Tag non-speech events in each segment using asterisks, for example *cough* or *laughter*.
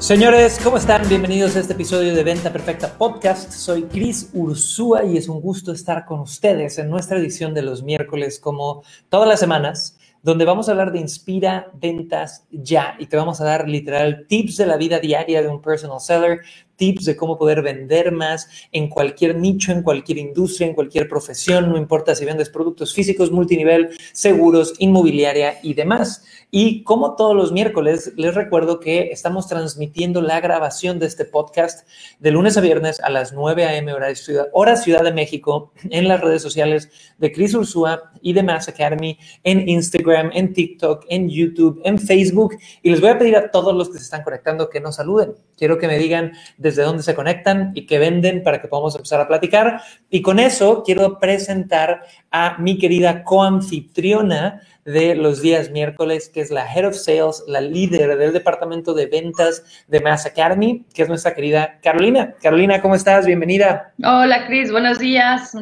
Señores, ¿cómo están? Bienvenidos a este episodio de Venta Perfecta Podcast. Soy Chris Ursúa y es un gusto estar con ustedes en nuestra edición de los miércoles, como todas las semanas, donde vamos a hablar de Inspira Ventas Ya y te vamos a dar literal tips de la vida diaria de un personal seller, tips de cómo poder vender más en cualquier nicho, en cualquier industria, en cualquier profesión, no importa si vendes productos físicos, multinivel, seguros, inmobiliaria y demás. Y como todos los miércoles, les recuerdo que estamos transmitiendo la grabación de este podcast de lunes a viernes a las 9 a.m. hora Ciudad, hora Ciudad de México en las redes sociales de Chris Ursúa y de Mass Academy en Instagram, en TikTok, en YouTube, en Facebook. Y les voy a pedir a todos los que se están conectando que nos saluden. Quiero que me digan de desde dónde se conectan y qué venden para que podamos empezar a platicar. Y con eso quiero presentar a mi querida coanfitriona de los días miércoles, que es la Head of Sales, la líder del departamento de ventas de Mass Academy, que es nuestra querida Carolina. Carolina, ¿cómo estás? Bienvenida. Hola, Cris. Buenos días.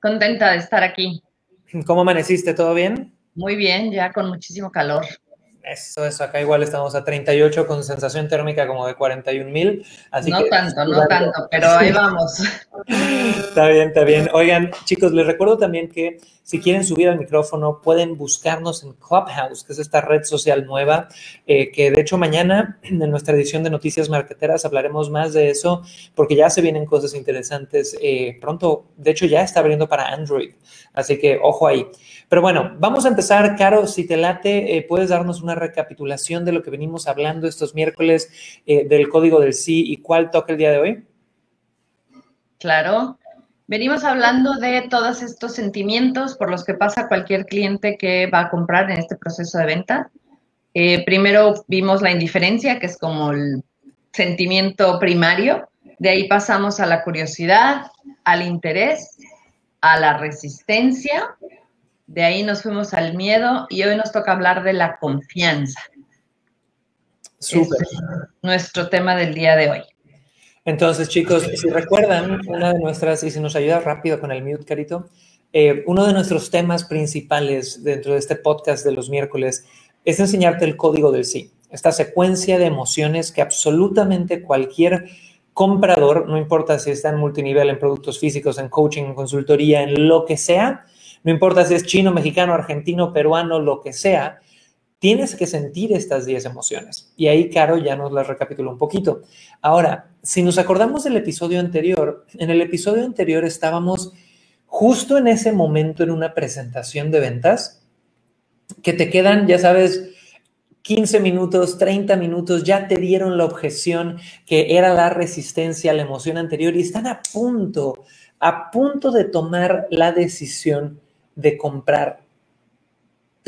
Contenta de estar aquí. ¿Cómo amaneciste? ¿Todo bien? Muy bien, ya con muchísimo calor. Eso, eso, acá igual estamos a 38 con sensación térmica como de 41 mil. No tanto, no tanto, pero ahí vamos. *laughs* está bien, está bien. Oigan, chicos, les recuerdo también que si quieren subir al micrófono, pueden buscarnos en Clubhouse, que es esta red social nueva, eh, que de hecho mañana en nuestra edición de Noticias Marqueteras hablaremos más de eso, porque ya se vienen cosas interesantes. Eh, pronto, de hecho, ya está abriendo para Android, así que ojo ahí. Pero bueno, vamos a empezar, Caro, si te late, eh, puedes darnos una recapitulación de lo que venimos hablando estos miércoles del código del sí y cuál toca el día de hoy. Claro. Venimos hablando de todos estos sentimientos por los que pasa cualquier cliente que va a comprar en este proceso de venta. Eh, primero vimos la indiferencia, que es como el sentimiento primario. De ahí pasamos a la curiosidad, al interés, a la resistencia. De ahí nos fuimos al miedo y hoy nos toca hablar de la confianza. Súper. nuestro tema del día de hoy. Entonces, chicos, si recuerdan, una de nuestras, y si nos ayuda rápido con el mute, Carito, eh, uno de nuestros temas principales dentro de este podcast de los miércoles es enseñarte el código del sí, esta secuencia de emociones que absolutamente cualquier comprador, no importa si está en multinivel, en productos físicos, en coaching, en consultoría, en lo que sea, no importa si es chino, mexicano, argentino, peruano, lo que sea, tienes que sentir estas 10 emociones. Y ahí, Caro, ya nos las recapituló un poquito. Ahora, si nos acordamos del episodio anterior, en el episodio anterior estábamos justo en ese momento en una presentación de ventas que te quedan, ya sabes, 15 minutos, 30 minutos, ya te dieron la objeción que era la resistencia a la emoción anterior y están a punto, a punto de tomar la decisión de comprar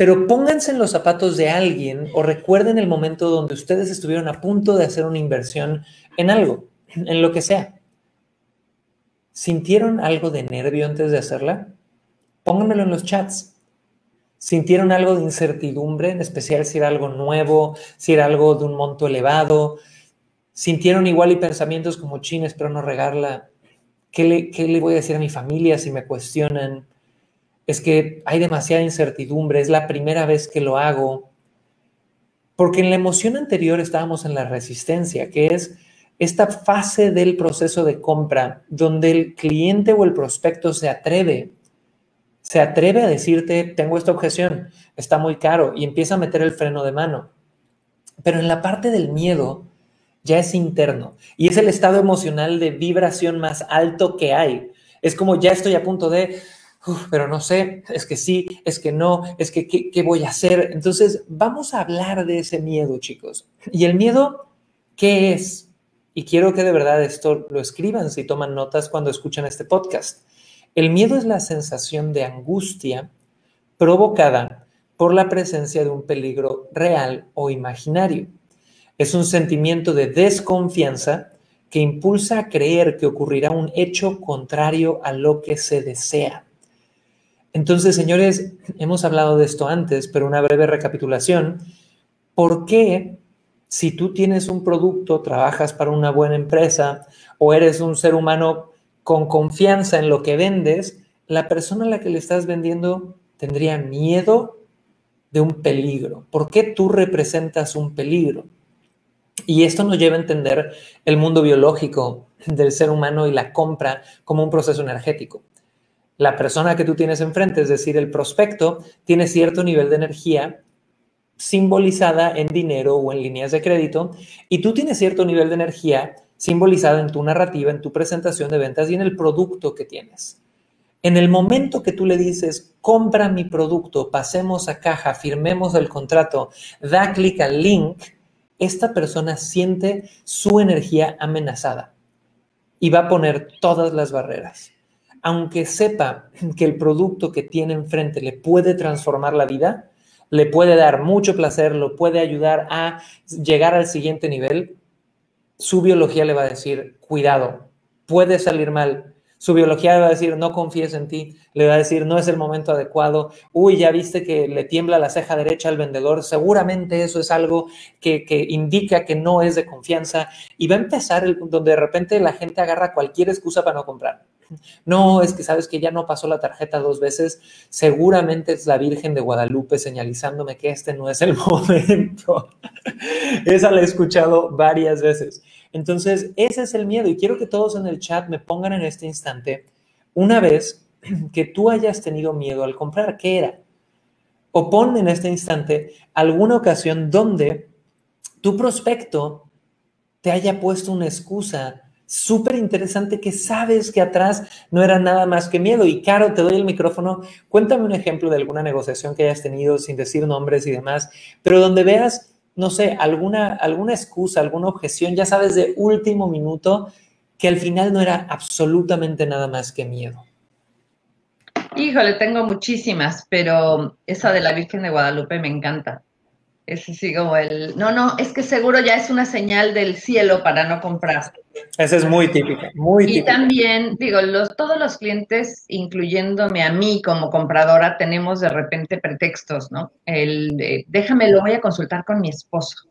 pero pónganse en los zapatos de alguien o recuerden el momento donde ustedes estuvieron a punto de hacer una inversión en algo, en lo que sea. ¿Sintieron algo de nervio antes de hacerla? Pónganmelo en los chats. ¿Sintieron algo de incertidumbre, en especial si era algo nuevo, si era algo de un monto elevado? ¿Sintieron igual y pensamientos como chin, espero no regarla? ¿Qué le, ¿Qué le voy a decir a mi familia si me cuestionan? Es que hay demasiada incertidumbre, es la primera vez que lo hago. Porque en la emoción anterior estábamos en la resistencia, que es esta fase del proceso de compra donde el cliente o el prospecto se atreve, se atreve a decirte, tengo esta objeción, está muy caro y empieza a meter el freno de mano. Pero en la parte del miedo ya es interno y es el estado emocional de vibración más alto que hay. Es como ya estoy a punto de, pero no sé, es que sí, es que no, es que ¿qué, voy a hacer. Entonces, vamos a hablar de ese miedo, chicos. Y el miedo, ¿qué es? Y quiero que de verdad esto lo escriban si toman notas cuando escuchan este podcast. El miedo es la sensación de angustia provocada por la presencia de un peligro real o imaginario. Es un sentimiento de desconfianza que impulsa a creer que ocurrirá un hecho contrario a lo que se desea. Entonces, señores, hemos hablado de esto antes, pero una breve recapitulación. ¿Por qué si tú tienes un producto, trabajas para una buena empresa o eres un ser humano con confianza en lo que vendes, la persona a la que le estás vendiendo tendría miedo de un peligro? ¿Por qué tú representas un peligro? Y esto nos lleva a entender el mundo biológico del ser humano y la compra como un proceso energético. La persona que tú tienes enfrente, es decir, el prospecto, tiene cierto nivel de energía simbolizada en dinero o en líneas de crédito y tú tienes cierto nivel de energía simbolizada en tu narrativa, en tu presentación de ventas y en el producto que tienes. En el momento que tú le dices, compra mi producto, pasemos a caja, firmemos el contrato, da clic al link, esta persona siente su energía amenazada y va a poner todas las barreras. Aunque sepa que el producto que tiene enfrente le puede transformar la vida, le puede dar mucho placer, lo puede ayudar a llegar al siguiente nivel, su biología le va a decir, cuidado, puede salir mal, su biología le va a decir, no confíes en ti, le va a decir, no es el momento adecuado, uy, ya viste que le tiembla la ceja derecha al vendedor, seguramente eso es algo que, indica que no es de confianza. Y va a empezar el, donde de repente la gente agarra cualquier excusa para no comprar. No, es que sabes que ya no pasó la tarjeta dos veces, seguramente es la Virgen de Guadalupe señalizándome que este no es el *laughs* momento. Esa la he escuchado varias veces. Entonces, ese es el miedo y quiero que todos en el chat me pongan en este instante una vez *clears throat* que tú hayas tenido miedo al comprar, ¿qué era? O pon en este instante alguna ocasión donde tu prospecto te haya puesto una excusa súper interesante que sabes que atrás no era nada más que miedo. Y Caro, te doy el micrófono. Cuéntame un ejemplo de alguna negociación que hayas tenido sin decir nombres y demás, pero donde veas no sé, alguna, alguna excusa, alguna objeción, ya sabes, de último minuto, que al final no era absolutamente nada más que miedo? Híjole, tengo muchísimas, pero esa de la Virgen de Guadalupe me encanta. Es así como el, no, no, es que seguro ya es una señal del cielo para no comprar. Esa es muy típica, muy típica. Y también, digo, los, todos los clientes, incluyéndome a mí como compradora, tenemos de repente pretextos, ¿no? El, déjame, lo voy a consultar con mi esposo.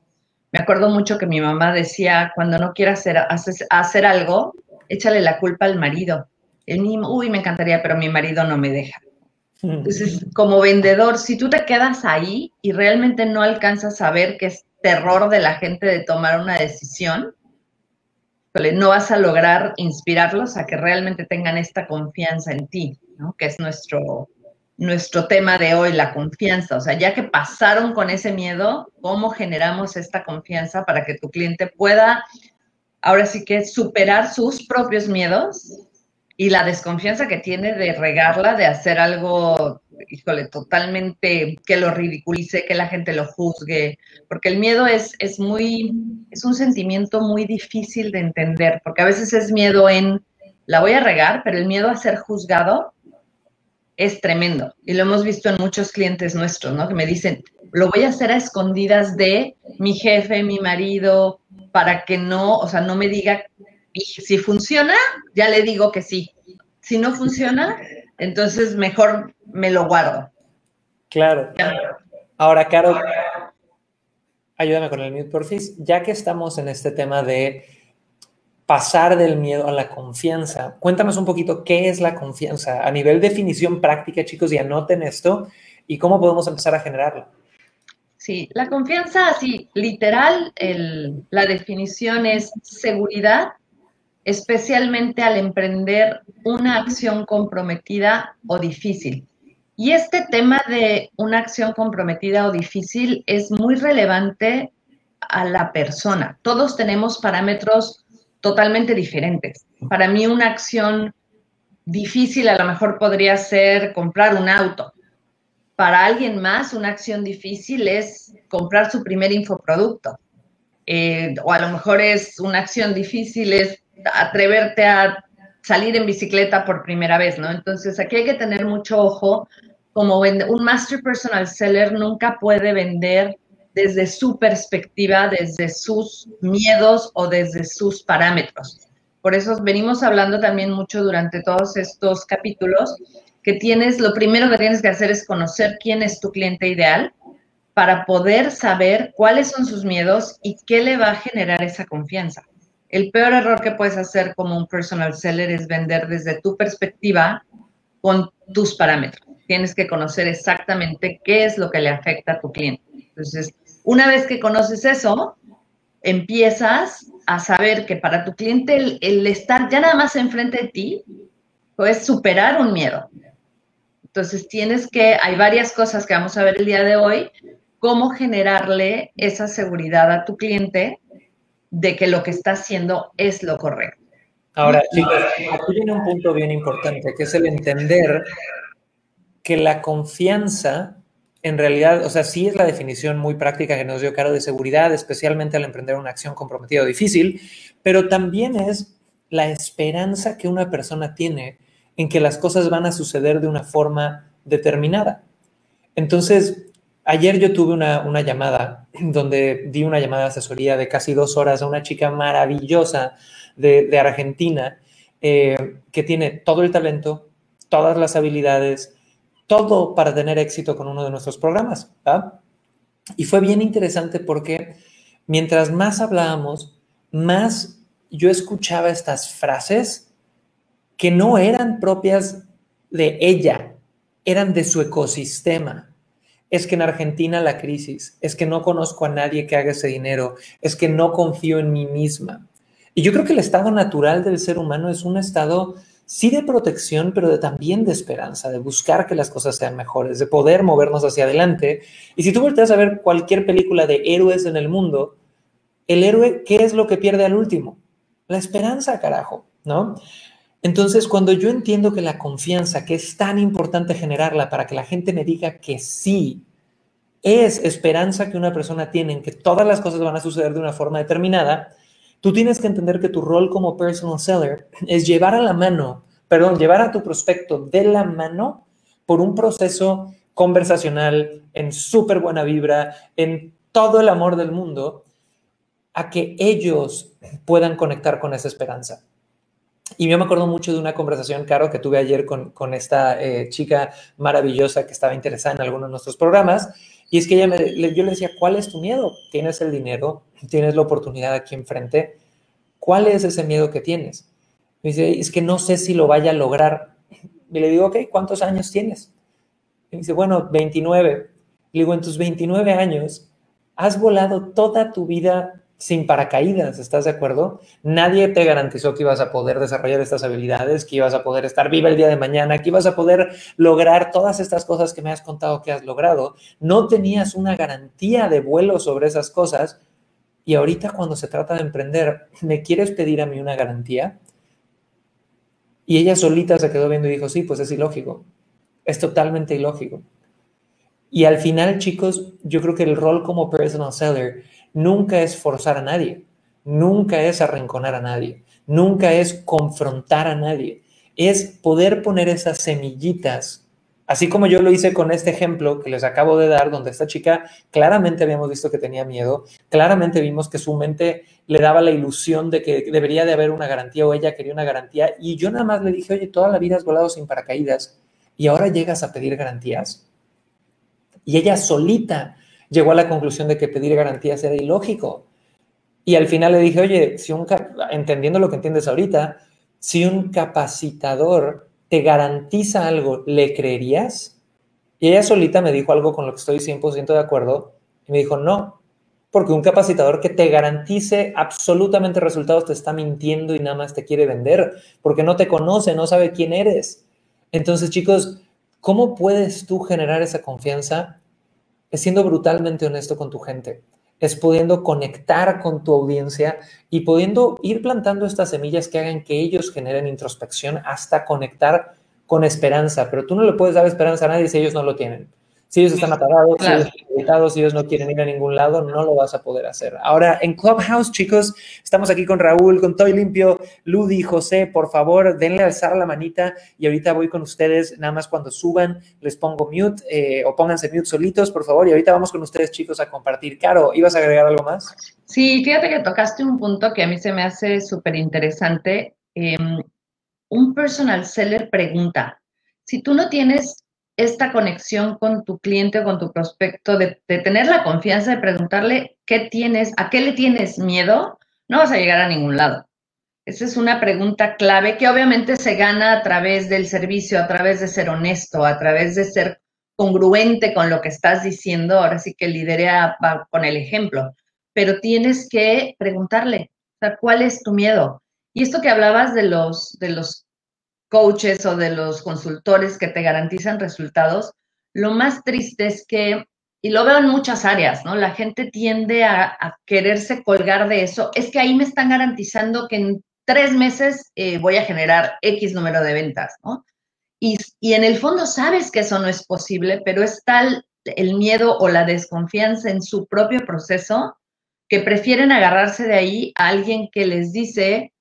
Me acuerdo mucho que mi mamá decía, cuando no quiera hacer, hacer, hacer algo, échale la culpa al marido. El niño, uy, me encantaría, pero mi marido no me deja. Entonces, como vendedor, si tú te quedas ahí y realmente no alcanzas a ver que es terror de la gente de tomar una decisión, no vas a lograr inspirarlos a que realmente tengan esta confianza en ti, ¿no? que es nuestro, nuestro tema de hoy, la confianza. O sea, ya que pasaron con ese miedo, ¿cómo generamos esta confianza para que tu cliente pueda, ahora sí que superar sus propios miedos y la desconfianza que tiene de regarla, de hacer algo, híjole, totalmente que lo ridiculice, que la gente lo juzgue, porque el miedo es, es muy, es un sentimiento muy difícil de entender, porque a veces es miedo en, la voy a regar, pero el miedo a ser juzgado es tremendo. Y lo hemos visto en muchos clientes nuestros, ¿no? Que me dicen, lo voy a hacer a escondidas de mi jefe, mi marido, para que no, o sea, no me diga si funciona, ya le digo que sí. Si no funciona, entonces mejor me lo guardo. Claro. Ahora, Caro, ayúdame con el mute, por Ya que estamos en este tema de pasar del miedo a la confianza, cuéntanos un poquito qué es la confianza a nivel definición práctica, chicos, y anoten esto y cómo podemos empezar a generarla. Sí, la confianza, así, literal, la definición es seguridad especialmente al emprender una acción comprometida o difícil. Y este tema de una acción comprometida o difícil es muy relevante a la persona. Todos tenemos parámetros totalmente diferentes. Para mí una acción difícil a lo mejor podría ser comprar un auto. Para alguien más una acción difícil es comprar su primer infoproducto. Eh, o a lo mejor es una acción difícil es atreverte a salir en bicicleta por primera vez, ¿no? Entonces aquí hay que tener mucho ojo, como un master personal seller nunca puede vender desde su perspectiva, desde sus miedos o desde sus parámetros. Por eso venimos hablando también mucho durante todos estos capítulos que tienes, lo primero que tienes que hacer es conocer quién es tu cliente ideal para poder saber cuáles son sus miedos y qué le va a generar esa confianza. El peor error que puedes hacer como un personal seller es vender desde tu perspectiva con tus parámetros. Tienes que conocer exactamente qué es lo que le afecta a tu cliente. Entonces, una vez que conoces eso, empiezas a saber que para tu cliente el, estar ya nada más enfrente de ti es superar un miedo. Entonces tienes que, hay varias cosas que vamos a ver el día de hoy, cómo generarle esa seguridad a tu cliente de que lo que está haciendo es lo correcto. Ahora, chicos, aquí viene un punto bien importante, que es el entender que la confianza en realidad, o sea, sí es la definición muy práctica que nos dio Caro de seguridad, especialmente al emprender una acción comprometida o difícil, pero también es la esperanza que una persona tiene en que las cosas van a suceder de una forma determinada. Entonces, ayer yo tuve una, llamada donde di una llamada de asesoría de casi dos horas a una chica maravillosa de, Argentina eh, que tiene todo el talento, todas las habilidades, todo para tener éxito con uno de nuestros programas. Y fue bien interesante porque mientras más hablábamos, más yo escuchaba estas frases que no eran propias de ella, eran de su ecosistema. Es que en Argentina la crisis, es que no conozco a nadie que haga ese dinero, es que no confío en mí misma. Y yo creo que el estado natural del ser humano es un estado sí de protección, pero también de esperanza, de buscar que las cosas sean mejores, de poder movernos hacia adelante. Y si tú volteas a ver cualquier película de héroes en el mundo, el héroe, ¿qué es lo que pierde al último? La esperanza, carajo, ¿no? Entonces, cuando yo entiendo que la confianza, que es tan importante generarla para que la gente me diga que sí, es esperanza que una persona tiene en que todas las cosas van a suceder de una forma determinada, Tú tienes que entender que tu rol como personal seller es llevar a la mano, perdón, llevar a tu prospecto de la mano por un proceso conversacional en súper buena vibra, en todo el amor del mundo, a que ellos puedan conectar con esa esperanza. Y yo me acuerdo mucho de una conversación, Caro, que tuve ayer con, esta eh, chica maravillosa que estaba interesada en alguno de nuestros programas. Y es que ella me, yo le decía, ¿cuál es tu miedo? ¿Tienes el dinero? ¿Tienes la oportunidad aquí enfrente? ¿Cuál es ese miedo que tienes? Me dice, es que no sé si lo vaya a lograr. Y le digo, ok, ¿cuántos años tienes? Y dice, bueno, 29. Le digo, en tus 29 años, has volado toda tu vida sin paracaídas, ¿estás de acuerdo? Nadie te garantizó que ibas a poder desarrollar estas habilidades, que ibas a poder estar viva el día de mañana, que ibas a poder lograr todas estas cosas que me has contado que has logrado. No tenías una garantía de vuelo sobre esas cosas y ahorita cuando se trata de emprender, ¿me quieres pedir a mí una garantía? Y ella solita se quedó viendo y dijo, sí, pues es ilógico. Es totalmente ilógico. Y al final, chicos, yo creo que el rol como personal seller nunca es forzar a nadie, nunca es arrinconar a nadie, nunca es confrontar a nadie, es poder poner esas semillitas, así como yo lo hice con este ejemplo que les acabo de dar, donde esta chica claramente habíamos visto que tenía miedo, claramente vimos que su mente le daba la ilusión de que debería de haber una garantía o ella quería una garantía, y yo nada más le dije, oye, toda la vida has volado sin paracaídas y ahora llegas a pedir garantías. Y ella solita llegó a la conclusión de que pedir garantías era ilógico. Y al final le dije, oye, si un, entendiendo lo que entiendes ahorita, si un capacitador te garantiza algo, ¿le creerías? Y ella solita me dijo algo con lo que estoy 100% de acuerdo. Y me dijo, no, porque un capacitador que te garantice absolutamente resultados te está mintiendo y nada más te quiere vender, porque no te conoce, no sabe quién eres. Entonces, chicos, ¿cómo puedes tú generar esa confianza? Es siendo brutalmente honesto con tu gente, es pudiendo conectar con tu audiencia y pudiendo ir plantando estas semillas que hagan que ellos generen introspección hasta conectar con esperanza, pero tú no le puedes dar esperanza a nadie si ellos no lo tienen. Si ellos están apagados, si ellos están si ellos no quieren ir a ningún lado, no lo vas a poder hacer. Ahora, en Clubhouse, chicos, estamos aquí con Raúl, con Toy Limpio, Ludi, José, por favor, denle alzar la manita y ahorita voy con ustedes, nada más cuando suban, les pongo mute eh, o pónganse mute solitos, por favor, y ahorita vamos con ustedes, chicos, a compartir. Caro, ¿ibas a agregar algo más? Sí, fíjate que tocaste un punto que a mí se me hace súper interesante. Em, un personal seller pregunta, si tú no tienes esta conexión con tu cliente o con tu prospecto, de, tener la confianza de preguntarle qué tienes, a qué le tienes miedo, no vas a llegar a ningún lado. Esa es una pregunta clave que obviamente se gana a través del servicio, a través de ser honesto, a través de ser congruente con lo que estás diciendo. Ahora sí que lidera con el ejemplo, pero tienes que preguntarle, ¿cuál es tu miedo? Y esto que hablabas de los, de los coaches o de los consultores que te garantizan resultados, lo más triste es que, y lo veo en muchas áreas, ¿no? La gente tiende a, quererse colgar de eso. Es que ahí me están garantizando que en tres meses eh, voy a generar X número de ventas, ¿no? Y, y, en el fondo sabes que eso no es posible, pero es tal el miedo o la desconfianza en su propio proceso que prefieren agarrarse de ahí a alguien que les dice,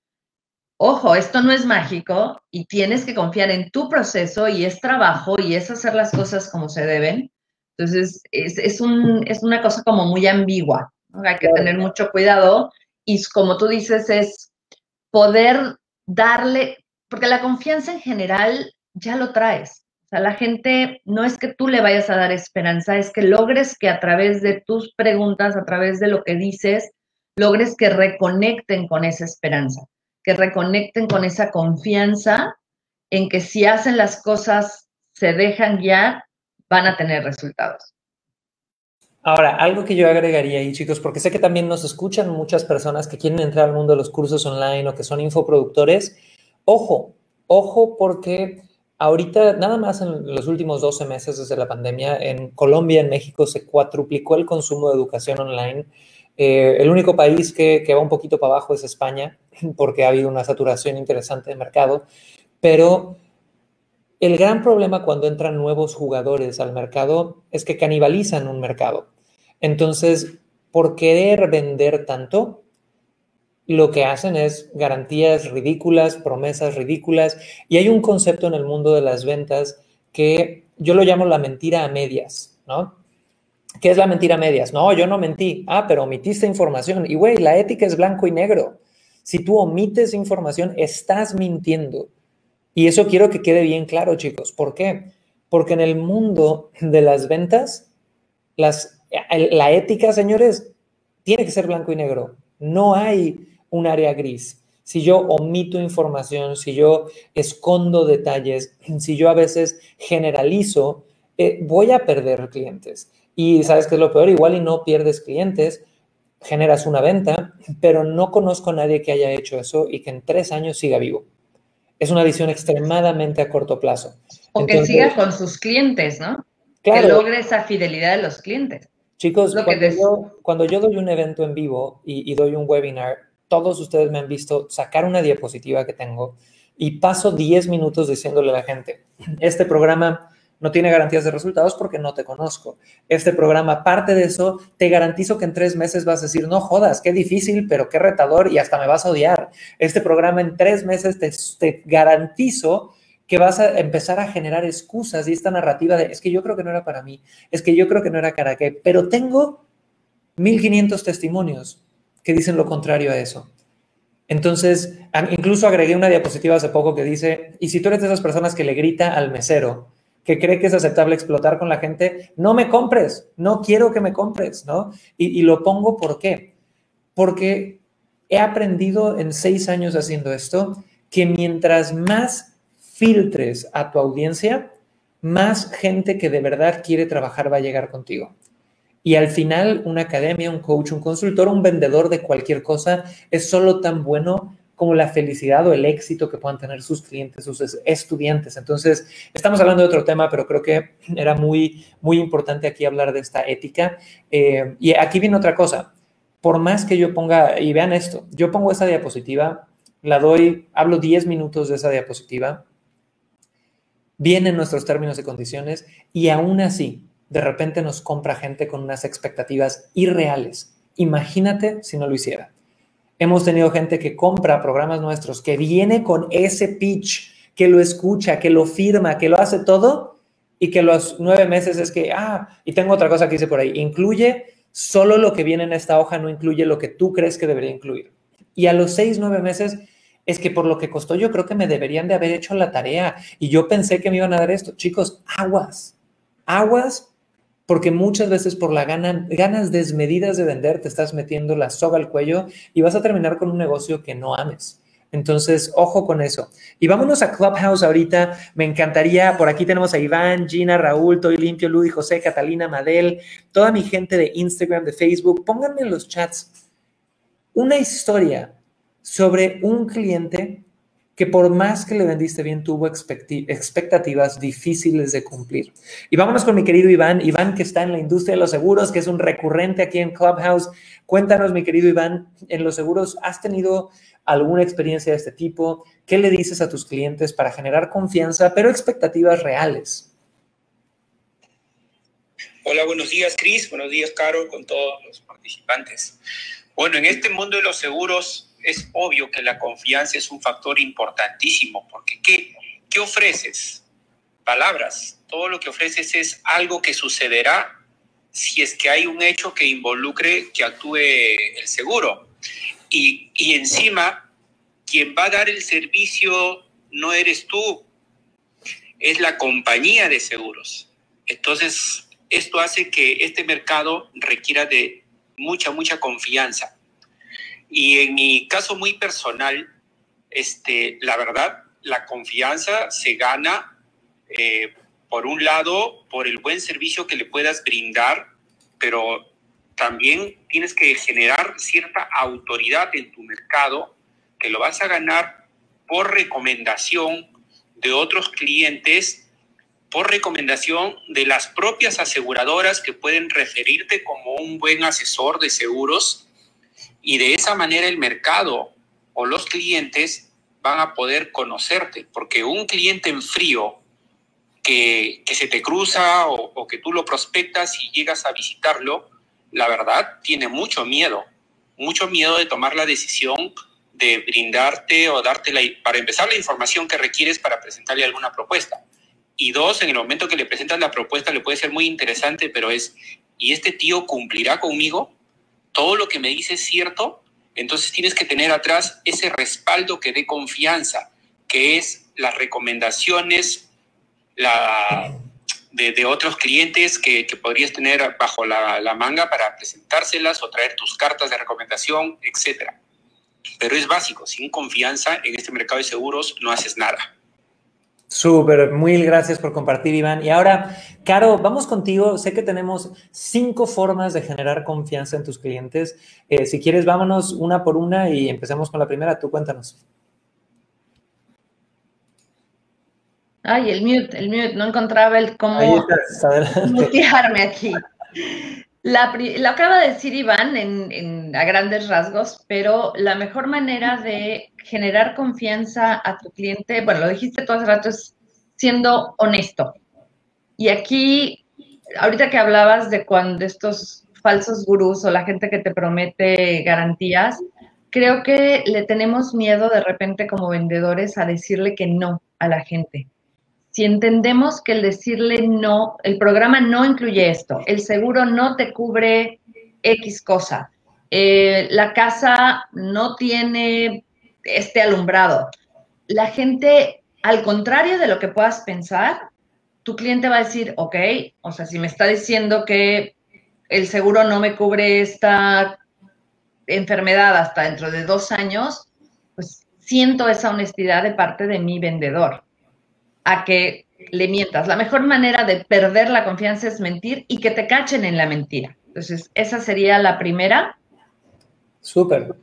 ojo, esto no es mágico y tienes que confiar en tu proceso y es trabajo y es hacer las cosas como se deben. Entonces, es, es, un, es una cosa como muy ambigua. ¿no? Hay que tener mucho cuidado y como tú dices, es poder darle, porque la confianza en general ya lo traes. O sea, la gente no es que tú le vayas a dar esperanza, es que logres que a través de tus preguntas, a través de lo que dices, logres que reconecten con esa esperanza, que reconecten con esa confianza en que si hacen las cosas, se dejan guiar, van a tener resultados. Ahora, algo que yo agregaría ahí, chicos, porque sé que también nos escuchan muchas personas que quieren entrar al mundo de los cursos online o que son infoproductores. Ojo, ojo, porque ahorita, nada más en los últimos 12 meses desde la pandemia, en Colombia, en México, se cuatruplicó el consumo de educación online. Eh, el único país que, que va un poquito para abajo es España, *laughs* porque ha habido una saturación interesante de mercado, pero el gran problema cuando entran nuevos jugadores al mercado es que canibalizan un mercado. Entonces, por querer vender tanto, lo que hacen es garantías ridículas, promesas ridículas, y hay un concepto en el mundo de las ventas que yo lo llamo la mentira a medias, ¿no? ¿Qué es la mentira medias? No, yo no mentí. Ah, pero omitiste información. Y güey, la ética es blanco y negro. Si tú omites información, estás mintiendo. Y eso quiero que quede bien claro, chicos. ¿Por qué? Porque en el mundo de las ventas, la ética, señores, tiene que ser blanco y negro. No hay un área gris. Si yo omito información, si yo escondo detalles, si yo a veces generalizo, eh, voy a perder clientes. Y sabes qué es lo peor, igual y no pierdes clientes, generas una venta, pero no conozco a nadie que haya hecho eso y que en tres años siga vivo es una visión extremadamente a corto plazo. O que siga con sus clientes, ¿no? Claro. Que logre esa fidelidad de los clientes. Chicos, cuando, yo, cuando, yo, doy un evento en vivo y, y, doy un webinar, todos ustedes me han visto sacar una diapositiva que tengo y paso 10 minutos diciéndole a la gente, este programa no tiene garantías de resultados porque no te conozco. Este programa, parte de eso, te garantizo que en tres meses vas a decir, no jodas, qué difícil, pero qué retador y hasta me vas a odiar. Este programa en tres meses te, te garantizo que vas a empezar a generar excusas y esta narrativa de, es que yo creo que no era para mí, es que yo creo que no era para qué, pero tengo 1500 testimonios que dicen lo contrario a eso. Entonces, incluso agregué una diapositiva hace poco que dice, y si tú eres de esas personas que le grita al mesero, que cree que es aceptable explotar con la gente, no me compres, no quiero que me compres, ¿no? Y, y lo pongo ¿por qué? Porque he aprendido en seis años haciendo esto que mientras más filtres a tu audiencia, más gente que de verdad quiere trabajar va a llegar contigo. Y al final, una academia, un coach, un consultor, un vendedor de cualquier cosa es solo tan bueno como la felicidad o el éxito que puedan tener sus clientes, sus estudiantes. Entonces, estamos hablando de otro tema, pero creo que era muy, muy importante aquí hablar de esta ética. Eh, y aquí viene otra cosa. Por más que yo ponga, y vean esto, yo pongo esa diapositiva, la doy, hablo 10 minutos de esa diapositiva, vienen nuestros términos y condiciones, y aún así, de repente nos compra gente con unas expectativas irreales. Imagínate si no lo hiciera. Hemos tenido gente que compra programas nuestros, que viene con ese pitch, que lo escucha, que lo firma, que lo hace todo y que los nueve meses es que, ah, y tengo otra cosa que dice por ahí, incluye solo lo que viene en esta hoja, no incluye lo que tú crees que debería incluir. Y a los seis, nueve meses es que por lo que costó yo creo que me deberían de haber hecho la tarea y yo pensé que me iban a dar esto. Chicos, aguas, aguas, porque muchas veces por la gana, ganas desmedidas de vender te estás metiendo la soga al cuello y vas a terminar con un negocio que no ames. Entonces, ojo con eso. Y vámonos a Clubhouse ahorita. Me encantaría, por aquí tenemos a Iván, Gina, Raúl, Toy Limpio, Ludi, José, Catalina, Madel, toda mi gente de Instagram, de Facebook. Pónganme en los chats una historia sobre un cliente que por más que le vendiste bien, tuvo expectativas difíciles de cumplir. Y vámonos con mi querido Iván, Iván que está en la industria de los seguros, que es un recurrente aquí en Clubhouse. Cuéntanos, mi querido Iván, en los seguros, ¿has tenido alguna experiencia de este tipo? ¿Qué le dices a tus clientes para generar confianza, pero expectativas reales? Hola, buenos días, Cris. Buenos días, Caro, con todos los participantes. Bueno, en este mundo de los seguros, es obvio que la confianza es un factor importantísimo, porque ¿qué, ¿qué ofreces? Palabras. Todo lo que ofreces es algo que sucederá si es que hay un hecho que involucre que actúe el seguro. Y, y encima, quien va a dar el servicio no eres tú, es la compañía de seguros. Entonces, esto hace que este mercado requiera de mucha, mucha confianza. Y en mi caso muy personal, este, la verdad, la confianza se gana, eh, por un lado, por el buen servicio que le puedas brindar, pero también tienes que generar cierta autoridad en tu mercado, que lo vas a ganar por recomendación de otros clientes, por recomendación de las propias aseguradoras que pueden referirte como un buen asesor de seguros y de esa manera el mercado o los clientes van a poder conocerte, porque un cliente en frío que, se te cruza o, o, que tú lo prospectas y llegas a visitarlo, la verdad tiene mucho miedo, mucho miedo de tomar la decisión de brindarte o darte la, para empezar la información que requieres para presentarle alguna propuesta. Y dos, en el momento que le presentas la propuesta le puede ser muy interesante, pero es, ¿y este tío cumplirá conmigo? Todo lo que me dice es cierto, entonces tienes que tener atrás ese respaldo que dé confianza, que es las recomendaciones de, otros clientes que, podrías tener bajo la, la, manga para presentárselas o traer tus cartas de recomendación, etc. Pero es básico, sin confianza en este mercado de seguros no haces nada. Súper, muy gracias por compartir, Iván. Y ahora, Caro, vamos contigo. Sé que tenemos cinco formas de generar confianza en tus clientes. Eh, si quieres, vámonos una por una y empecemos con la primera. Tú cuéntanos. Ay, el mute, el mute, no encontraba el cómo mutearme aquí. lo acaba de decir Iván en, a grandes rasgos, pero la mejor manera de generar confianza a tu cliente, bueno, lo dijiste todo hace rato, es siendo honesto. Y aquí, ahorita que hablabas de cuando estos falsos gurús o la gente que te promete garantías, creo que le tenemos miedo de repente como vendedores a decirle que no a la gente si entendemos que el decirle no, el programa no incluye esto, el seguro no te cubre X cosa, eh, la casa no tiene este alumbrado, la gente, al contrario de lo que puedas pensar, tu cliente va a decir, ok, o sea, si me está diciendo que el seguro no me cubre esta enfermedad hasta dentro de dos años, pues siento esa honestidad de parte de mi vendedor a que le mientas. La mejor manera de perder la confianza es mentir y que te cachen en la mentira. Entonces, esa sería la primera. Súper.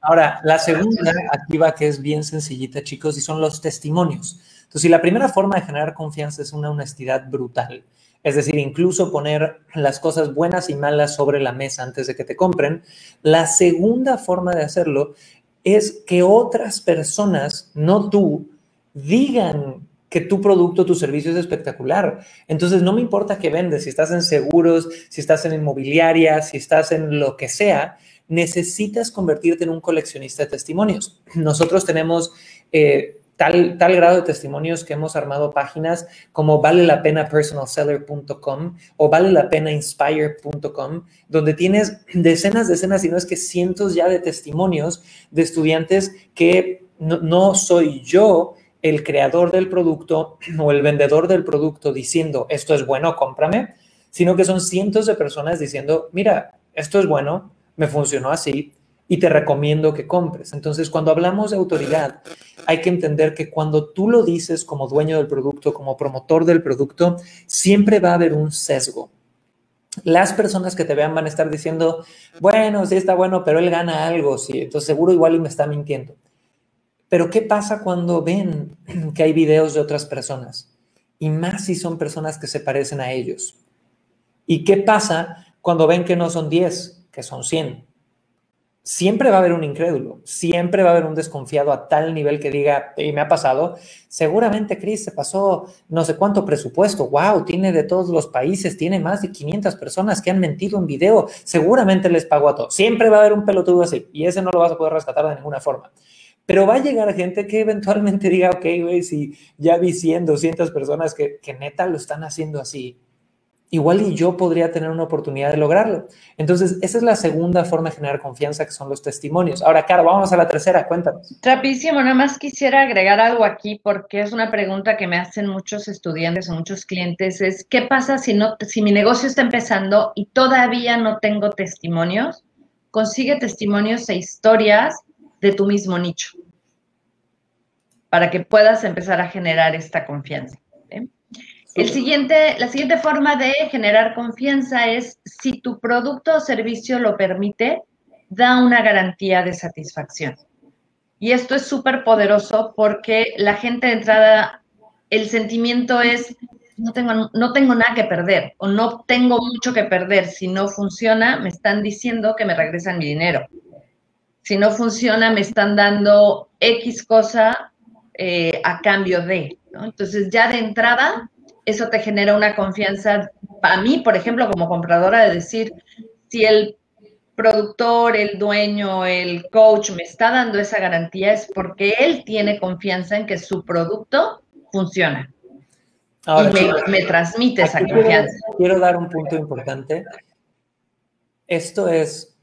Ahora, la segunda activa que es bien sencillita, chicos, y son los testimonios. Entonces, si la primera forma de generar confianza es una honestidad brutal, es decir, incluso poner las cosas buenas y malas sobre la mesa antes de que te compren, la segunda forma de hacerlo es que otras personas, no tú, digan que tu producto, tu servicio es espectacular. Entonces, no me importa qué vendes, si estás en seguros, si estás en inmobiliaria, si estás en lo que sea, necesitas convertirte en un coleccionista de testimonios. Nosotros tenemos eh, tal, tal grado de testimonios que hemos armado páginas como vale la pena personalseller.com o vale la pena inspire.com, donde tienes decenas, decenas, si no es que cientos ya de testimonios de estudiantes que no, soy yo el creador del producto *clears throat* o el vendedor del producto diciendo, esto es bueno, cómprame, sino que son cientos de personas diciendo, mira, esto es bueno, me funcionó así y te recomiendo que compres. Entonces, cuando hablamos de autoridad, hay que entender que cuando tú lo dices como dueño del producto, como promotor del producto, siempre va a haber un sesgo. Las personas que te vean van a estar diciendo, bueno, sí está bueno, pero él gana algo, sí, entonces seguro igual y me está mintiendo. Pero ¿qué pasa cuando ven que hay videos de otras personas? Y más si son personas que se parecen a ellos. ¿Y qué pasa cuando ven que no son 10, que son 100? Siempre va a haber un incrédulo, siempre va a haber un desconfiado a tal nivel que diga, y me ha pasado, seguramente Chris se pasó no sé cuánto presupuesto, wow, tiene de todos los países, tiene más de 500 personas que han mentido en video, seguramente les pagó a todos. Siempre va a haber un pelotudo así y ese no lo vas a poder rescatar de ninguna forma. Pero va a llegar gente que eventualmente *laughs* diga, ok, güey, si ya vi 100, 200 personas que, que neta lo están haciendo así, igual y yo podría tener una oportunidad de lograrlo. Entonces, esa es la segunda forma de generar confianza, que son los testimonios. Ahora, Caro, vamos a la tercera, cuéntanos. Rapidísimo, nada más quisiera agregar algo aquí porque es una pregunta que me hacen muchos estudiantes o muchos clientes, es ¿qué pasa si, no, si mi negocio está empezando y todavía no tengo testimonios? Consigue testimonios e historias de tu mismo nicho para que puedas empezar a generar esta confianza. El siguiente, la siguiente forma de generar confianza es si tu producto o servicio lo permite, da una garantía de satisfacción. Y esto es súper poderoso porque la gente de entrada, el sentimiento es, no tengo, no tengo nada que perder o no tengo mucho que perder. Si no funciona, me están diciendo que me regresan mi dinero. Si no funciona, me están dando X cosa eh, a cambio de. Entonces, ya de entrada, eso te genera una confianza, a mí, por ejemplo, como compradora, de decir, si el productor, el dueño, el coach me está dando esa garantía, es porque él tiene confianza en que su producto funciona. y me, transmite esa confianza. Quiero dar un punto importante. Esto es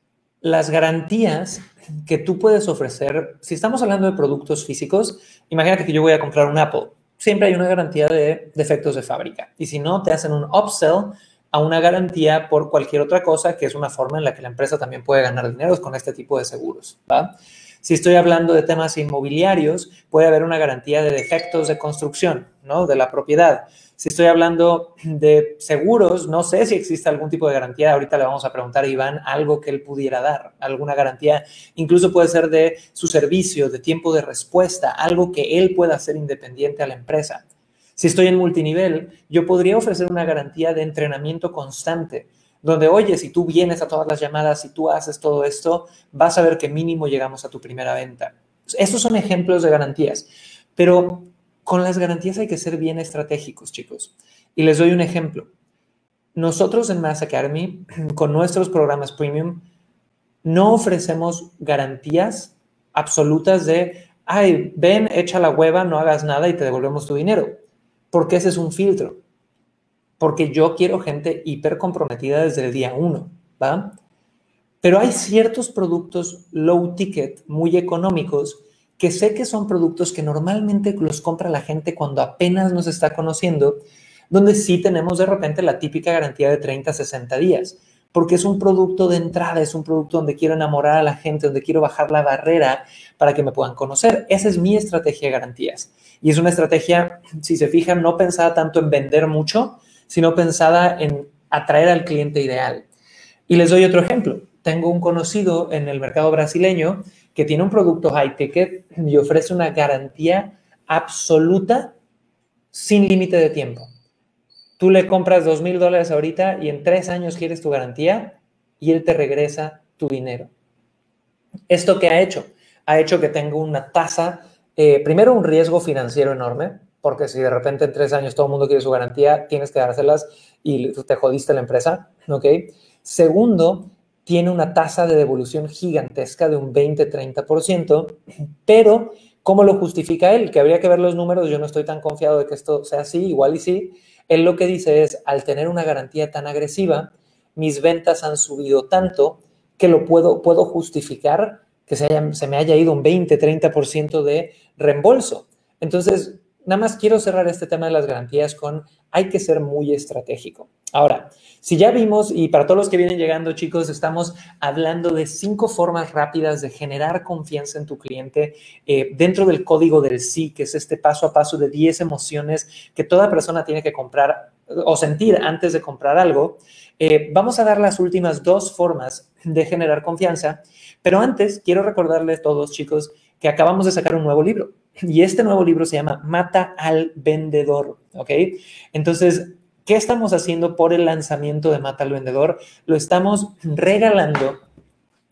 las garantías que tú puedes ofrecer. Si estamos hablando de productos físicos, imagínate que yo voy a comprar un Apple siempre hay una garantía de defectos de fábrica. Y si no, te hacen un upsell a una garantía por cualquier otra cosa, que es una forma en la que la empresa también puede ganar dinero con este tipo de seguros. Si estoy hablando de temas inmobiliarios, puede haber una garantía de defectos de construcción, ¿no? De la propiedad. Si estoy hablando de seguros, no sé si existe algún tipo de garantía. Ahorita le vamos a preguntar a Iván algo que él pudiera dar, alguna garantía. Incluso puede ser de su servicio, de tiempo de respuesta, algo que él pueda hacer independiente a la empresa. Si estoy en multinivel, yo podría ofrecer una garantía de entrenamiento constante, donde, oye, si tú vienes a todas las llamadas, si tú haces todo esto, vas a ver que mínimo llegamos a tu primera venta. Estos son ejemplos de garantías. Pero con las garantías hay que ser bien estratégicos, chicos. Y les doy un ejemplo. Nosotros en Mass Academy, *clears throat* con nuestros programas premium, no ofrecemos garantías absolutas de, ay, ven, echa la hueva, no hagas nada y te devolvemos tu dinero. Porque ese es un filtro. Porque yo quiero gente hiper comprometida desde el día uno, ¿va? Pero hay ciertos productos low ticket, muy económicos, que sé que son productos que normalmente los compra la gente cuando apenas nos está conociendo, donde sí tenemos de repente la típica garantía de 30, 60 días, porque es un producto de entrada, es un producto donde quiero enamorar a la gente, donde quiero bajar la barrera para que me puedan conocer. Esa es mi estrategia de garantías. Y es una estrategia, si se fijan, no pensada tanto en vender mucho, sino pensada en atraer al cliente ideal. Y les doy otro ejemplo. Tengo un conocido en el mercado brasileño que tiene un producto high ticket y ofrece una garantía absoluta sin límite de tiempo. Tú le compras dos mil dólares ahorita y en tres años quieres tu garantía y él te regresa tu dinero. ¿Esto qué ha hecho? Ha hecho que tenga una tasa, eh, primero un riesgo financiero enorme, porque si de repente en tres años todo el mundo quiere su garantía, tienes que dárselas y te jodiste la empresa, ¿ok? Segundo, tiene una tasa de devolución gigantesca de un 20-30%, pero ¿cómo lo justifica él? Que habría que ver los números, yo no estoy tan confiado de que esto sea así, igual y sí. Él lo que dice es, al tener una garantía tan agresiva, mis ventas han subido tanto que lo puedo, puedo justificar que se, se me haya ido un 20, 30% de reembolso. Entonces, nada más quiero cerrar este tema de las garantías con hay que ser muy estratégico. Ahora, si ya vimos, y para todos los que vienen llegando, chicos, estamos hablando de cinco formas rápidas de generar confianza en tu cliente eh, dentro del código del sí, que es este paso a paso de 10 emociones que toda persona tiene que comprar o sentir antes de comprar algo. Eh, vamos a dar las últimas dos formas de generar confianza, pero antes quiero recordarles todos, chicos, que acabamos de sacar un nuevo libro. Y este nuevo libro se llama Mata al Vendedor, ¿ok? Entonces, ¿qué estamos haciendo por el lanzamiento de Mata al Vendedor? Lo estamos regalando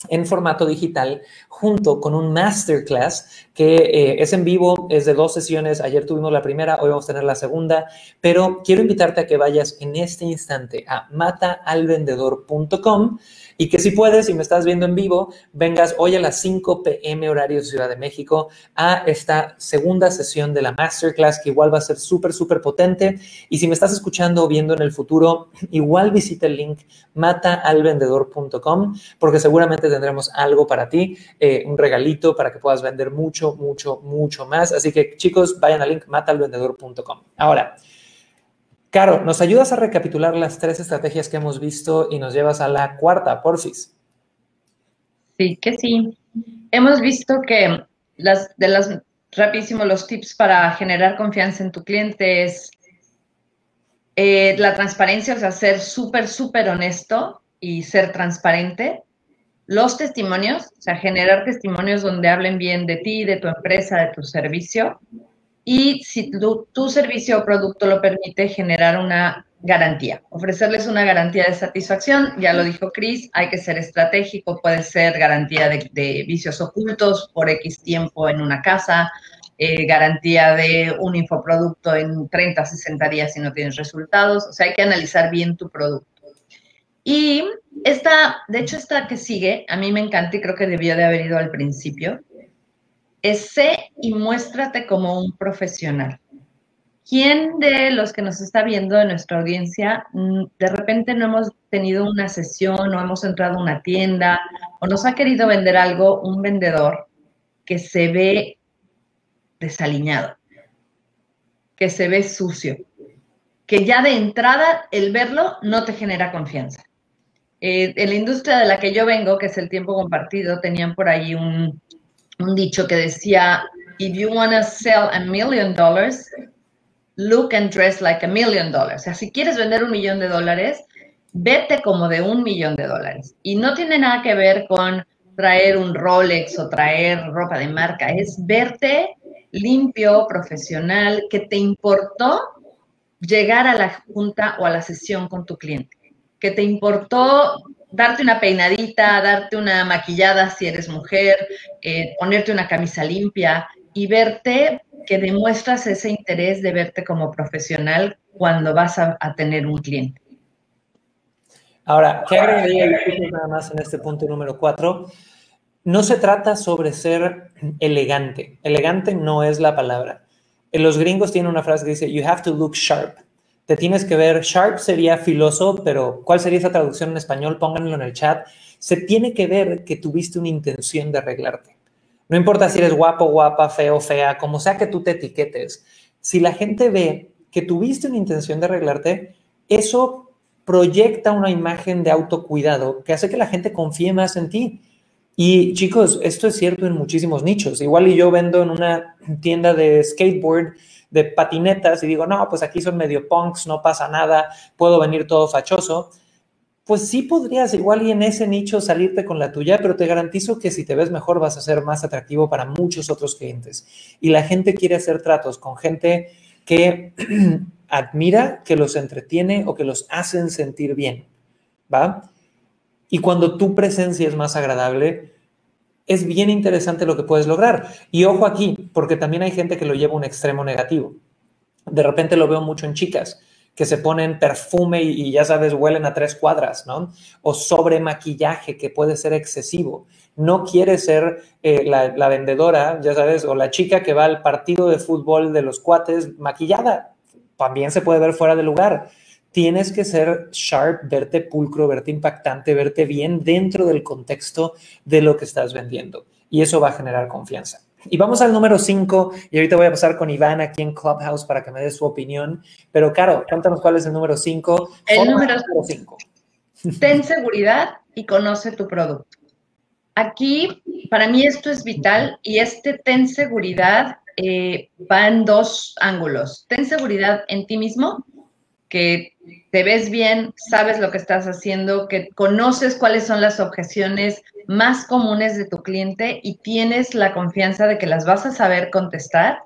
en formato digital junto con un masterclass que eh, es en vivo, es de dos sesiones. Ayer tuvimos la primera, hoy vamos a tener la segunda, pero quiero invitarte a que vayas en este instante a mataalvendedor.com y que si puedes, si me estás viendo en vivo, vengas hoy a las 5 pm horario Ciudad de México a esta segunda sesión de la masterclass que igual va a ser súper, súper potente. Y si me estás escuchando o viendo en el futuro, *clears throat* igual visita el link mataalvendedor.com porque seguramente tendremos algo para ti, eh, un regalito para que puedas vender mucho, mucho, mucho más. Así que chicos, vayan al link mataalvendedor.com. Ahora, Caro, ¿nos ayudas a recapitular las tres estrategias que hemos visto y nos llevas a la cuarta, porfis? Sí, que sí. Hemos visto que las de las rapidísimo los tips para generar confianza en tu cliente es eh, la transparencia, o sea, ser súper, súper honesto y ser transparente. Los testimonios, o sea, generar testimonios donde hablen bien de ti, de tu empresa, de tu servicio y si tu, servicio o producto lo permite, generar una garantía, ofrecerles una garantía de satisfacción. Ya lo dijo Chris, hay que ser estratégico, puede ser garantía de, vicios ocultos por X tiempo en una casa, eh, garantía de un infoproducto en 30, 60 días si no tienes resultados. O sea, hay que analizar bien tu producto. Y esta, de hecho, esta que sigue, a mí me encanta y creo que debió de haber ido al principio, es sé y muéstrate como un profesional. ¿Quién de los que nos está viendo de nuestra audiencia, mm, de repente no hemos tenido una sesión o hemos entrado a una tienda o nos ha querido vender algo un vendedor que se ve desaliñado, que se ve sucio, que ya de entrada el verlo no te genera confianza? Eh, en la industria de la que yo vengo, que es el tiempo compartido, tenían por ahí un, un dicho que decía, if you want to sell a million dollars, look and dress like a million dollars. O sea, si quieres vender un millón de dólares, vete como de un millón de dólares. Y no tiene nada que ver con traer un Rolex o traer ropa de marca, es verte limpio, profesional, que te importó llegar a la junta o a la sesión con tu cliente, que te importó darte una peinadita, darte una maquillada si eres mujer, eh, ponerte una camisa limpia y verte que demuestras ese interés de verte como profesional cuando vas a, tener un cliente. Ahora, ¿qué agregaría nada más en este punto número cuatro? No se trata sobre ser elegante. Elegante no es la palabra. En los gringos tienen una frase que dice, you have to look sharp te tienes que ver, sharp sería filoso, pero ¿cuál sería esa traducción en español? Pónganlo en el chat. Se tiene que ver que tuviste una intención de arreglarte. No importa si eres guapo, guapa, feo, fea, como sea que tú te etiquetes. Si la gente ve que tuviste una intención de arreglarte, eso proyecta una imagen de autocuidado que hace que la gente confíe más en ti. Y chicos, esto es cierto en muchísimos nichos. Igual y yo vendo en una tienda de skateboard de patinetas y digo, no, pues aquí son medio punks, no pasa nada, puedo venir todo fachoso, pues sí podrías igual y en ese nicho salirte con la tuya, pero te garantizo que si te ves mejor vas a ser más atractivo para muchos otros clientes. Y la gente quiere hacer tratos con gente que *clears throat* admira, que los entretiene o que los hacen sentir bien, ¿va? Y cuando tu presencia es más agradable, es bien interesante lo que puedes lograr. Y ojo aquí, porque también hay gente que lo lleva a un extremo negativo. De repente lo veo mucho en chicas que se ponen perfume y, ya sabes, huelen a tres cuadras, ¿no? O sobre maquillaje que puede ser excesivo. No quiere ser eh, la, la vendedora, ya sabes, o la chica que va al partido de fútbol de los cuates maquillada. También se puede ver fuera de lugar tienes que ser sharp, verte pulcro, verte impactante, verte bien dentro del contexto de lo que estás vendiendo. y eso va a generar confianza. Y vamos al número 5, y ahorita voy a pasar con Iván aquí en Clubhouse para que me dé su opinión. Pero, Caro, cuéntanos cuál es el número 5. El número 5. *laughs* Ten seguridad y conoce tu producto. Aquí, para mí esto es vital y este ten seguridad eh, va en dos ángulos. Ten seguridad en ti mismo, que te ves bien, sabes lo que estás haciendo, que conoces cuáles son las objeciones más comunes de tu cliente y tienes la confianza de que las vas a saber contestar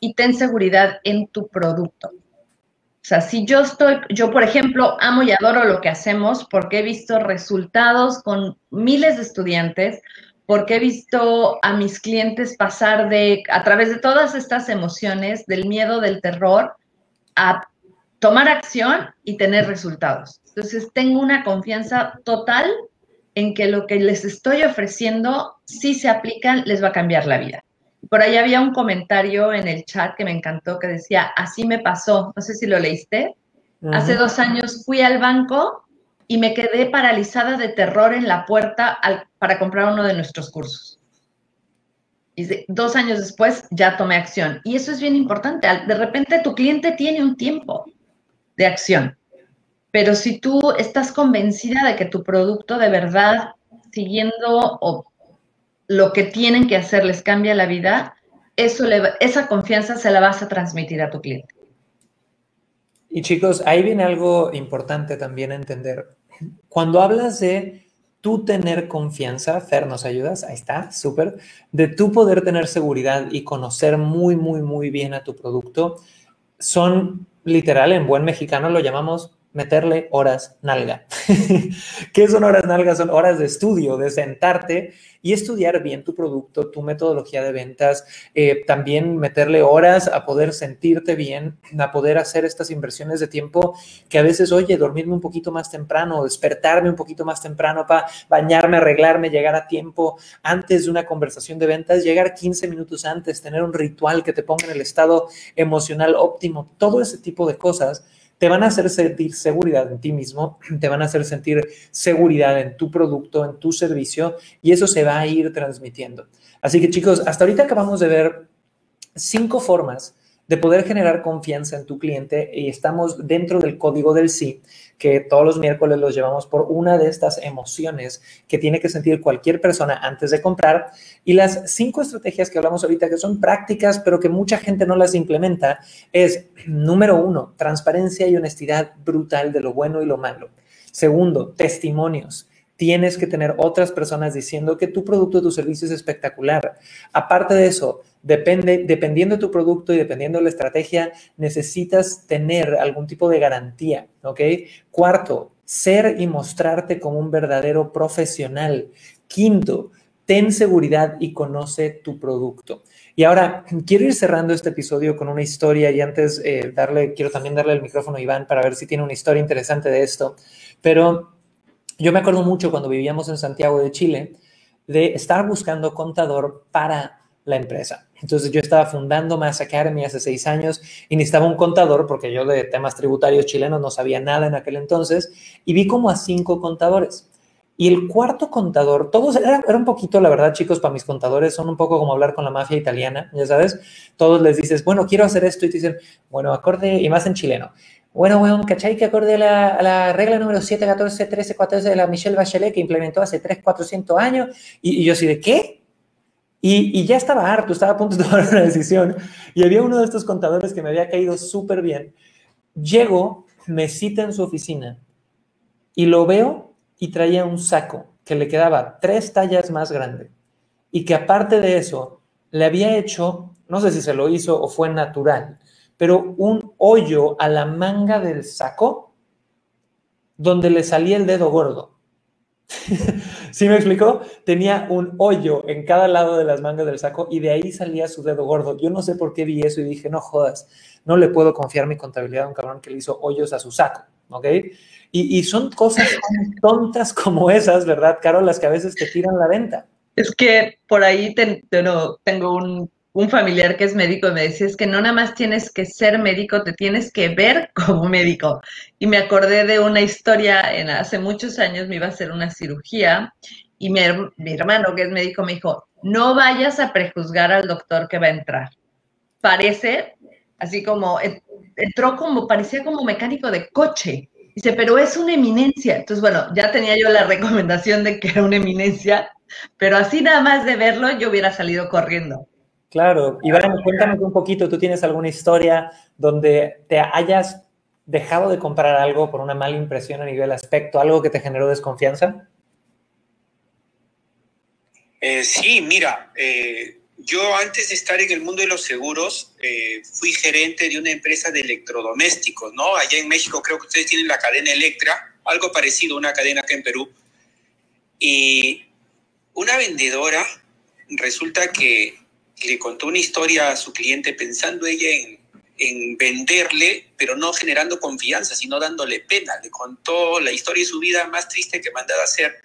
y ten seguridad en tu producto. O sea, si yo estoy, yo por ejemplo, amo y adoro lo que hacemos porque he visto resultados con miles de estudiantes, porque he visto a mis clientes pasar de, a través de todas estas emociones, del miedo, del terror, a tomar acción y tener resultados. Entonces, tengo una confianza total en que lo que les estoy ofreciendo, si se aplican, les va a cambiar la vida. Por ahí había un comentario en el chat que me encantó que decía, así me pasó, no sé si lo leíste. Hace dos años fui al banco y me quedé paralizada de terror en la puerta para comprar uno de nuestros cursos. Y dos años después ya tomé acción. Y eso es bien importante. De repente tu cliente tiene un tiempo de acción. Pero si tú estás convencida de que tu producto de verdad, siguiendo lo que tienen que hacer les cambia la vida, eso esa confianza se la vas a transmitir a tu cliente. Y chicos, ahí viene algo importante también a entender. Cuando hablas de tú tener confianza, Fer, ¿nos ayudas? Ahí está, súper. De tú poder tener seguridad y conocer muy, muy, muy bien a tu producto, son literal, en buen mexicano lo llamamos meterle horas nalga. *laughs* ¿Qué son horas nalga? Son horas de estudio, de sentarte y estudiar bien tu producto, tu metodología de ventas, eh, también meterle horas a poder sentirte bien, a poder hacer estas inversiones de tiempo que a veces, oye, dormirme un poquito más temprano, despertarme un poquito más temprano para bañarme, arreglarme, llegar a tiempo antes de una conversación de ventas, llegar 15 minutos antes, tener un ritual que te ponga en el estado emocional óptimo, todo ese tipo de cosas te van a hacer sentir seguridad en ti mismo, *clears throat* te van a hacer sentir seguridad en tu producto, en tu servicio, y eso se va a ir transmitiendo. Así que chicos, hasta ahorita acabamos de ver cinco formas de poder generar confianza en tu cliente y estamos dentro del código del sí, que todos los miércoles los llevamos por una de estas emociones que tiene que sentir cualquier persona antes de comprar. Y las cinco estrategias que hablamos ahorita, que son prácticas, pero que mucha gente no las implementa, es, número uno, transparencia y honestidad brutal de lo bueno y lo malo. Segundo, testimonios tienes que tener otras personas diciendo que tu producto o tu servicio es espectacular. Aparte de eso, depende, dependiendo de tu producto y dependiendo de la estrategia, necesitas tener algún tipo de garantía, ¿ok? Cuarto, ser y mostrarte como un verdadero profesional. Quinto, ten seguridad y conoce tu producto. Y ahora quiero ir cerrando este episodio con una historia y antes eh, darle, quiero también darle el micrófono a Iván para ver si tiene una historia interesante de esto. Pero yo me acuerdo mucho cuando vivíamos en Santiago de Chile de estar buscando contador para la empresa. Entonces yo estaba fundando Mass Academy hace seis años y necesitaba un contador porque yo de temas tributarios chilenos no sabía nada en aquel entonces y vi como a cinco contadores. Y el cuarto contador, todos, era, era, un poquito, la verdad, chicos, para mis contadores, son un poco como hablar con la mafia italiana, ya sabes, todos les dices, bueno, quiero hacer esto y te dicen, bueno, acorde, y más en chileno, bueno, weón, ¿cachai? Que acorde a la, regla número 7, 14, 13, 14 de la Michelle Bachelet que implementó hace 3, 400 años. Y, yo así de, ¿qué? Y, y, ya estaba harto, estaba a punto de *laughs* tomar una decisión. Y había uno de estos contadores que me había caído súper bien. Llego, me cita en su oficina y lo veo y traía un saco que le quedaba tres tallas más grande. Y que aparte de eso, le había hecho, no sé si se lo hizo o fue natural, pero un hoyo a la manga del saco donde le salía el dedo gordo. *laughs* ¿Sí me explicó? Tenía un hoyo en cada lado de las mangas del saco y de ahí salía su dedo gordo. Yo no sé por qué vi eso y dije, no jodas, no le puedo confiar mi contabilidad a un cabrón que le hizo hoyos a su saco, ¿ok? Y, son cosas tontas como esas, ¿verdad, Carol? Las que a veces te tiran la venta. Es que por ahí tengo un un familiar que es médico me decía, es que no nada más tienes que ser médico, te tienes que ver *laughs* como médico. Y me acordé de una historia, en hace muchos años me iba a hacer una cirugía Y mi, hermano, que es médico, me dijo, no vayas a prejuzgar al doctor que va a entrar. Parece, así como, entró como, parecía como mecánico de coche. Dice, pero es una eminencia. Entonces, bueno, ya tenía yo la recomendación de que era una eminencia, pero así nada más de verlo, yo hubiera salido corriendo. Claro. Iván, cuéntame un poquito, ¿tú tienes alguna historia donde te hayas dejado de comprar algo por una mala impresión a nivel aspecto, algo que te generó desconfianza? Eh, sí, mira, eh, yo antes de estar en el mundo de los seguros, eh, fui gerente de una empresa de electrodomésticos, ¿no? Allá en México creo que ustedes tienen la cadena Electra, algo parecido a una cadena acá en Perú. Y una vendedora resulta que le contó una historia a su cliente pensando ella en, en venderle, pero no generando confianza, sino dándole pena. Le contó la historia de su vida más triste que mandaba hacer.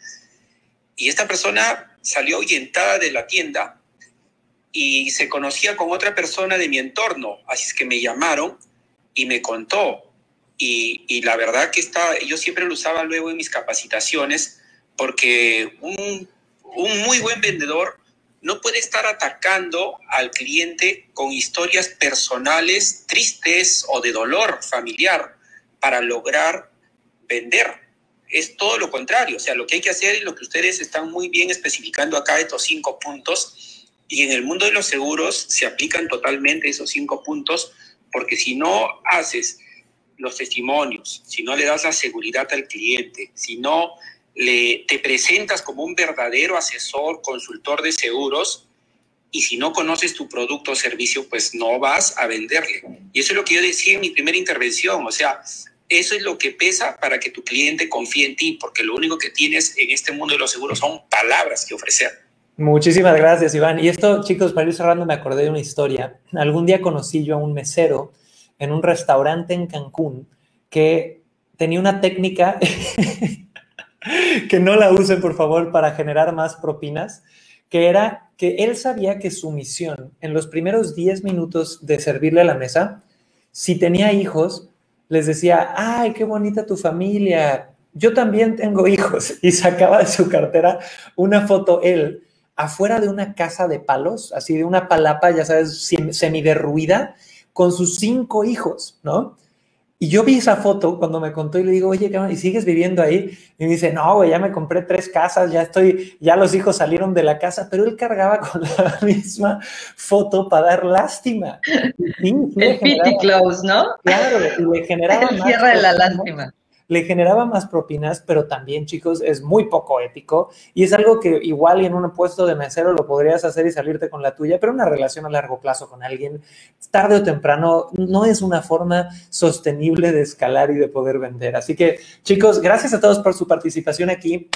Y esta persona salió ahuyentada de la tienda y se conocía con otra persona de mi entorno, así es que me llamaron y me contó. Y, la verdad que está, yo siempre lo usaba luego en mis capacitaciones, porque un, un muy buen vendedor no puede estar atacando al cliente con historias personales tristes o de dolor familiar para lograr vender. Es todo lo contrario, o sea, lo que hay que hacer y lo que ustedes están muy bien especificando acá, estos cinco puntos, y en el mundo de los seguros se aplican totalmente esos cinco puntos, porque si no haces los testimonios, si no le das la seguridad al cliente, si no le, te presentas como un verdadero asesor, consultor de seguros, y si no conoces tu producto o servicio, pues no vas a venderle. Y eso es lo que yo decía en mi primera intervención, o sea, eso es lo que pesa para que tu cliente confíe en ti, porque lo único que tienes en este mundo de los seguros son palabras que ofrecer. Muchísimas gracias, Iván. Y esto, chicos, para ir cerrando, me acordé de una historia. Algún día conocí yo a un mesero en un restaurante en Cancún que tenía una técnica *laughs* que no la usen, por favor, para generar más propinas, que era que él sabía que su misión en los primeros 10 minutos de servirle a la mesa, si tenía hijos, les decía, ay, qué bonita tu familia, yo también tengo hijos, *laughs* y sacaba de su cartera una foto él afuera de una casa de palos, así de una palapa, ya sabes, semiderruida, con sus cinco hijos, ¿no? Y yo vi esa foto cuando me contó y le digo, oye, ¿y sigues viviendo ahí? Y me dice, no, güey, ya me compré tres casas, ya estoy, ya los hijos salieron de la casa, pero él cargaba *laughs* con la misma foto para dar lástima. el pity close, ¿no? Claro, y le generaba *laughs* el cierre de la lástima le generaba más propinas, pero también, chicos, es muy poco ético y es algo que igual en un puesto de mesero lo podrías hacer y salirte con la tuya, pero una relación a largo plazo con alguien, tarde o temprano, no es una forma sostenible de escalar y de poder vender. Así que, chicos, gracias a todos por su participación aquí.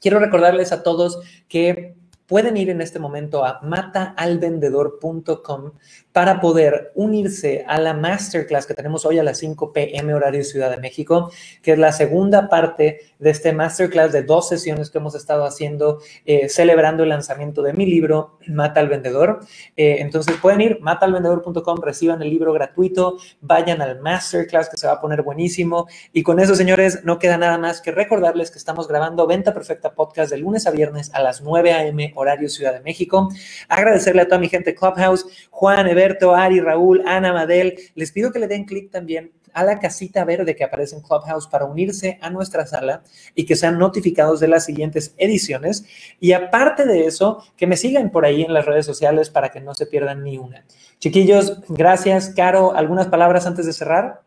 Quiero recordarles a todos que pueden ir en este momento a mataalvendedor.com para poder unirse a la masterclass que tenemos hoy a las 5 pm horario Ciudad de México, que es la segunda parte de este masterclass de dos sesiones que hemos estado haciendo eh, celebrando el lanzamiento de mi libro Mata al Vendedor. Eh, entonces pueden ir mataalvendedor.com, reciban el libro gratuito, vayan al masterclass que se va a poner buenísimo y con eso, señores, no queda nada más que recordarles que estamos grabando Venta Perfecta Podcast de lunes a viernes a las 9 a.m horario Ciudad de México. Agradecerle a toda mi gente Clubhouse, Juan, Eberto, Ari, Raúl, Ana, Madel. Les pido que le den clic también a la casita verde que aparece en Clubhouse para unirse a nuestra sala y que sean notificados de las siguientes ediciones. Y aparte de eso, que me sigan por ahí en las redes sociales para que no se pierdan ni una. Chiquillos, gracias. Caro, ¿algunas palabras antes de cerrar?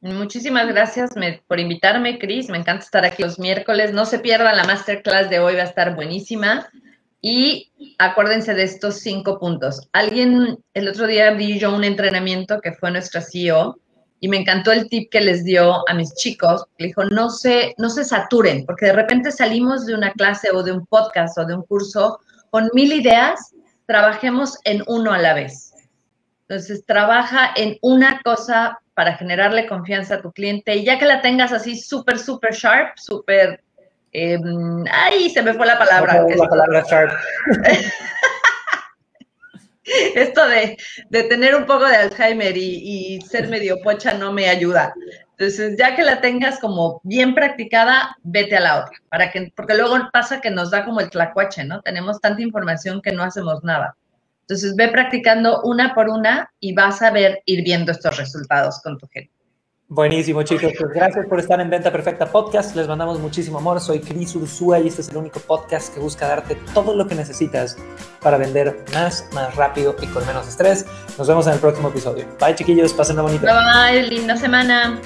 Muchísimas gracias por invitarme, Cris. Me encanta estar aquí los miércoles. No se pierdan la masterclass de hoy, va a estar buenísima. Y acuérdense de estos cinco puntos. Alguien, el otro día vi yo un entrenamiento que fue nuestra CEO y me encantó el tip que les dio a mis chicos. Le dijo, no se, no se saturen, porque de repente salimos de una clase o de un podcast o de un curso con mil ideas, trabajemos en uno a la vez. Entonces, trabaja en una cosa para generarle confianza a tu cliente y ya que la tengas así súper, súper sharp, súper... Eh, ¡Ay! Se me fue la palabra. la palabra sharp. *laughs* Esto de, de, tener un poco de Alzheimer y, y, ser medio pocha no me ayuda. Entonces, ya que la tengas como bien practicada, vete a la otra, para que, porque luego pasa que nos da como el tlacuache, ¿no? Tenemos tanta información que no hacemos nada. Entonces, ve practicando una por una y vas a ver ir viendo estos resultados con tu gente. Buenísimo, chicos. Pues gracias por estar en Venta Perfecta Podcast. Les mandamos muchísimo amor. Soy Cris Ursúa y este es el único podcast que busca darte todo lo que necesitas para vender más, más rápido y con menos estrés. Nos vemos en el próximo episodio. Bye, chiquillos. Pasen una bonita. Bye, bye. Linda semana.